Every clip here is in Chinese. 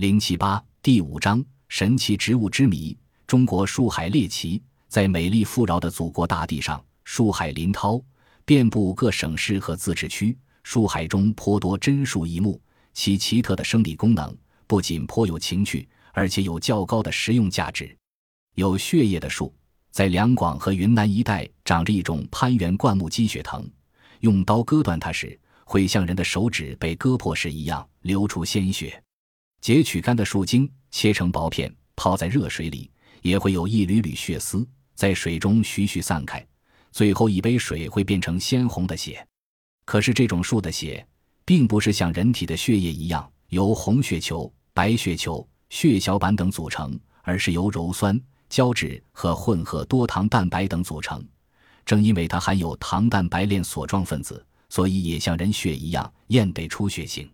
零七八第五章神奇植物之谜。中国树海猎奇，在美丽富饶的祖国大地上，树海林涛，遍布各省市和自治区。树海中颇多珍树异木，其奇特的生理功能不仅颇有情趣，而且有较高的实用价值。有血液的树，在两广和云南一带长着一种攀援灌木积血藤，用刀割断它时，会像人的手指被割破时一样流出鲜血。截取干的树茎，切成薄片，泡在热水里。也会有一缕缕血丝在水中徐徐散开，最后一杯水会变成鲜红的血。可是这种树的血，并不是像人体的血液一样由红血球、白血球、血小板等组成，而是由鞣酸、胶质和混合多糖蛋白等组成。正因为它含有糖蛋白链锁状分子，所以也像人血一样验得出血性。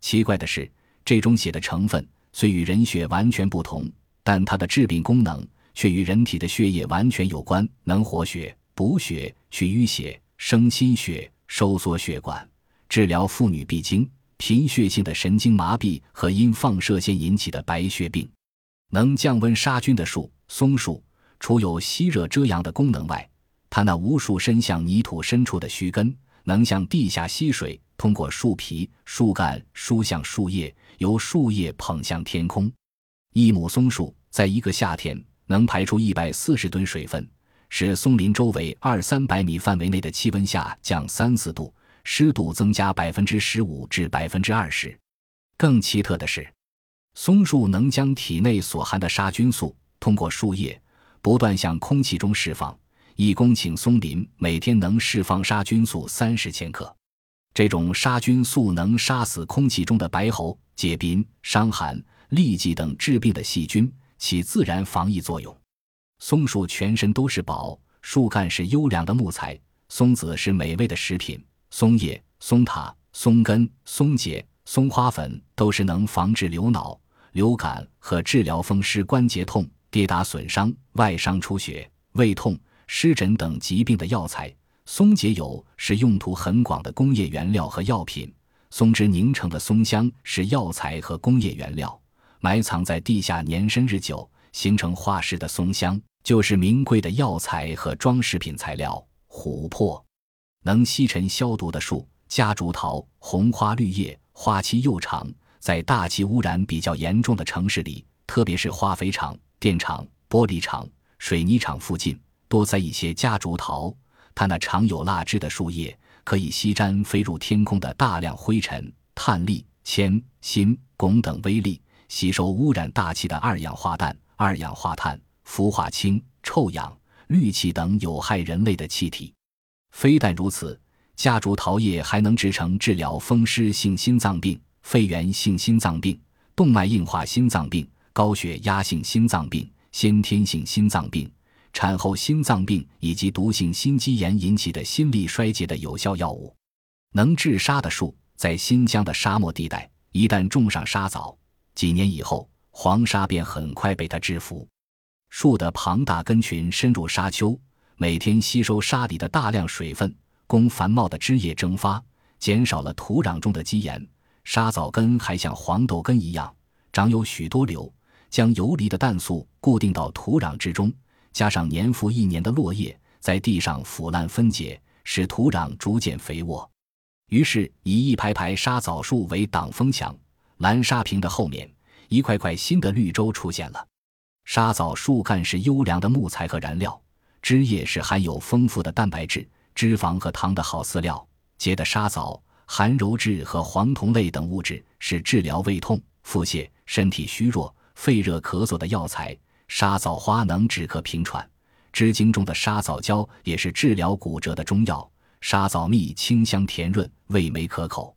奇怪的是，这种血的成分虽与人血完全不同。但它的致病功能却与人体的血液完全有关，能活血、补血、去淤血、生心血、收缩血管，治疗妇女闭经、贫血性的神经麻痹和因放射线引起的白血病。能降温杀菌的树，松树除有吸热遮阳的功能外，它那无数伸向泥土深处的须根，能向地下吸水，通过树皮、树干输向树叶，由树叶捧向天空。一亩松树在一个夏天能排出一百四十吨水分，使松林周围二三百米范围内的气温下降三四度，湿度增加百分之十五至百分之二十。更奇特的是，松树能将体内所含的杀菌素通过树叶不断向空气中释放。一公顷松林每天能释放杀菌素三十千克，这种杀菌素能杀死空气中的白喉、结冰、伤寒。痢疾等致病的细菌起自然防疫作用。松树全身都是宝，树干是优良的木材，松子是美味的食品，松叶、松塔、松根、松节、松花粉都是能防治流脑、流感和治疗风湿关节痛、跌打损伤、外伤出血、胃痛、湿疹等疾病的药材。松节油是用途很广的工业原料和药品，松脂凝成的松香是药材和工业原料。埋藏在地下年深日久，形成化石的松香，就是名贵的药材和装饰品材料。琥珀能吸尘消毒的树，夹竹桃，红花绿叶，花期又长。在大气污染比较严重的城市里，特别是化肥厂、电厂、玻璃厂、水泥厂附近，多栽一些夹竹桃。它那常有蜡质的树叶，可以吸沾飞入天空的大量灰尘、碳粒、铅、锌、汞等微粒。吸收污染大气的二氧化氮、二氧化碳、氟化氢、臭氧、氯气等有害人类的气体。非但如此，夹竹桃叶还能制成治疗风湿性心脏病、肺源性心脏病、动脉硬化心脏病、高血压性心脏病、先天性心脏病、产后心脏病以及毒性心肌炎引起的心力衰竭的有效药物。能治沙的树，在新疆的沙漠地带，一旦种上沙枣。几年以后，黄沙便很快被它制服。树的庞大根群深入沙丘，每天吸收沙里的大量水分，供繁茂的枝叶蒸发，减少了土壤中的基盐。沙枣根还像黄豆根一样，长有许多瘤，将游离的氮素固定到土壤之中，加上年复一年的落叶，在地上腐烂分解，使土壤逐渐肥沃。于是，以一排排沙枣树为挡风墙。蓝沙坪的后面，一块块新的绿洲出现了。沙枣树干是优良的木材和燃料，枝叶是含有丰富的蛋白质、脂肪和糖的好饲料。结的沙枣含鞣质和黄酮类等物质，是治疗胃痛、腹泻、身体虚弱、肺热咳嗽的药材。沙枣花能止咳平喘，枝茎中的沙枣胶也是治疗骨折的中药。沙枣蜜清香甜润，味美可口，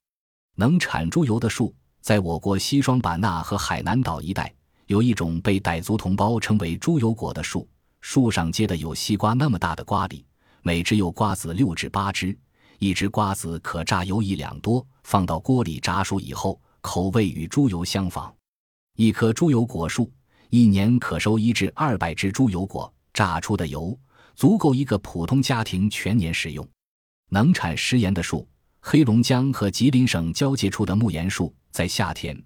能产猪油的树。在我国西双版纳和海南岛一带，有一种被傣族同胞称为“猪油果”的树，树上结的有西瓜那么大的瓜粒，每只有瓜子六至八只，一只瓜子可榨油一两多，放到锅里炸熟以后，口味与猪油相仿。一棵猪油果树一年可收一至二百只猪油果，榨出的油足够一个普通家庭全年使用。能产食盐的树。黑龙江和吉林省交界处的木盐树，在夏天，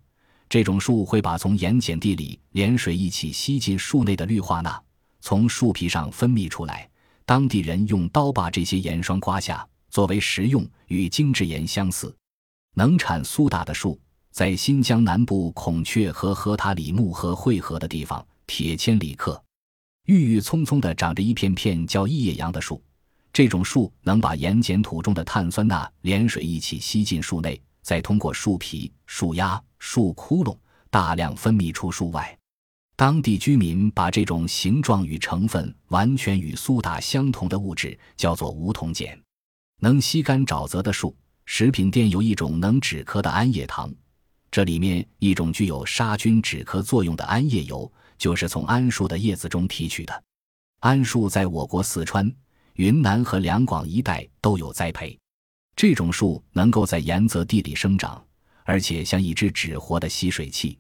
这种树会把从盐碱地里连水一起吸进树内的氯化钠，从树皮上分泌出来。当地人用刀把这些盐霜刮下，作为食用，与精制盐相似。能产苏打的树，在新疆南部孔雀和荷塔里木河汇合的地方，铁千里克。郁郁葱葱地长着一片片叫异叶杨的树，这种树能把盐碱土中的碳酸钠连水一起吸进树内，再通过树皮、树丫、树窟窿大量分泌出树外。当地居民把这种形状与成分完全与苏打相同的物质叫做梧桐碱。能吸干沼泽的树，食品店有一种能止咳的桉叶糖，这里面一种具有杀菌止咳作用的桉叶油。就是从桉树的叶子中提取的。桉树在我国四川、云南和两广一带都有栽培。这种树能够在盐泽地里生长，而且像一只纸活的吸水器。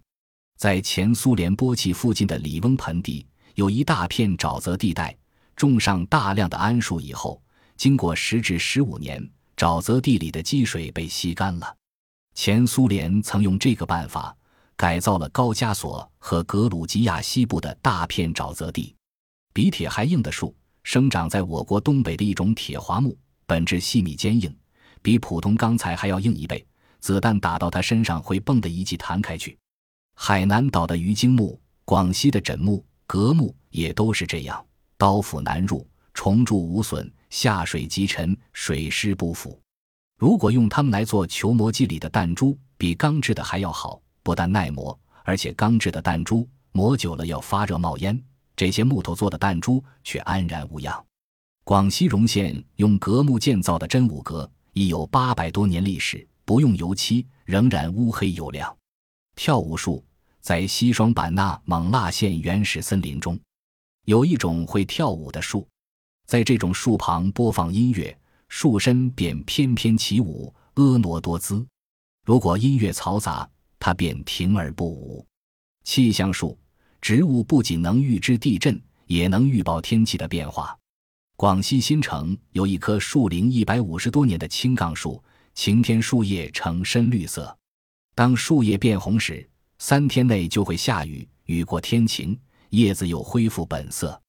在前苏联波契附近的里翁盆地，有一大片沼泽地带，种上大量的桉树以后，经过十至十五年，沼泽地里的积水被吸干了。前苏联曾用这个办法。改造了高加索和格鲁吉亚西部的大片沼泽地，比铁还硬的树生长在我国东北的一种铁桦木，本质细密坚硬，比普通钢材还要硬一倍。子弹打到它身上会蹦的一记弹开去。海南岛的鱼精木、广西的枕木、格木也都是这样，刀斧难入，虫蛀无损，下水即沉，水湿不腐。如果用它们来做球磨机里的弹珠，比钢制的还要好。不但耐磨，而且钢制的弹珠磨久了要发热冒烟，这些木头做的弹珠却安然无恙。广西容县用革木建造的真武阁已有八百多年历史，不用油漆，仍然乌黑油亮。跳舞树在西双版纳勐腊县原始森林中，有一种会跳舞的树，在这种树旁播放音乐，树身便翩翩起舞，婀娜多姿。如果音乐嘈杂，它便停而不舞。气象树植物不仅能预知地震，也能预报天气的变化。广西新城有一棵树龄一百五十多年的青杠树，晴天树叶呈深绿色。当树叶变红时，三天内就会下雨，雨过天晴，叶子又恢复本色。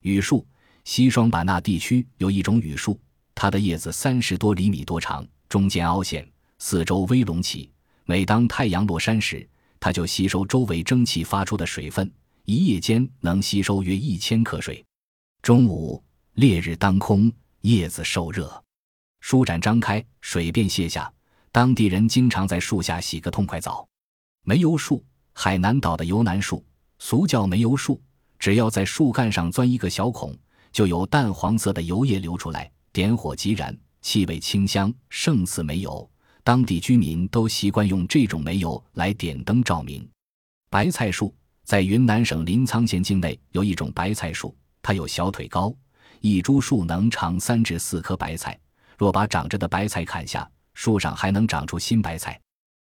雨树，西双版纳地区有一种雨树，它的叶子三十多厘米多长，中间凹陷，四周微隆起。每当太阳落山时，它就吸收周围蒸汽发出的水分，一夜间能吸收约一千克水。中午烈日当空，叶子受热，舒展张开，水便泻下。当地人经常在树下洗个痛快澡。煤油树，海南岛的油楠树，俗叫煤油树。只要在树干上钻一个小孔，就有淡黄色的油液流出来，点火即燃，气味清香，胜似煤油。当地居民都习惯用这种煤油来点灯照明。白菜树在云南省临沧县境内有一种白菜树，它有小腿高，一株树能长三至四棵白菜。若把长着的白菜砍下，树上还能长出新白菜。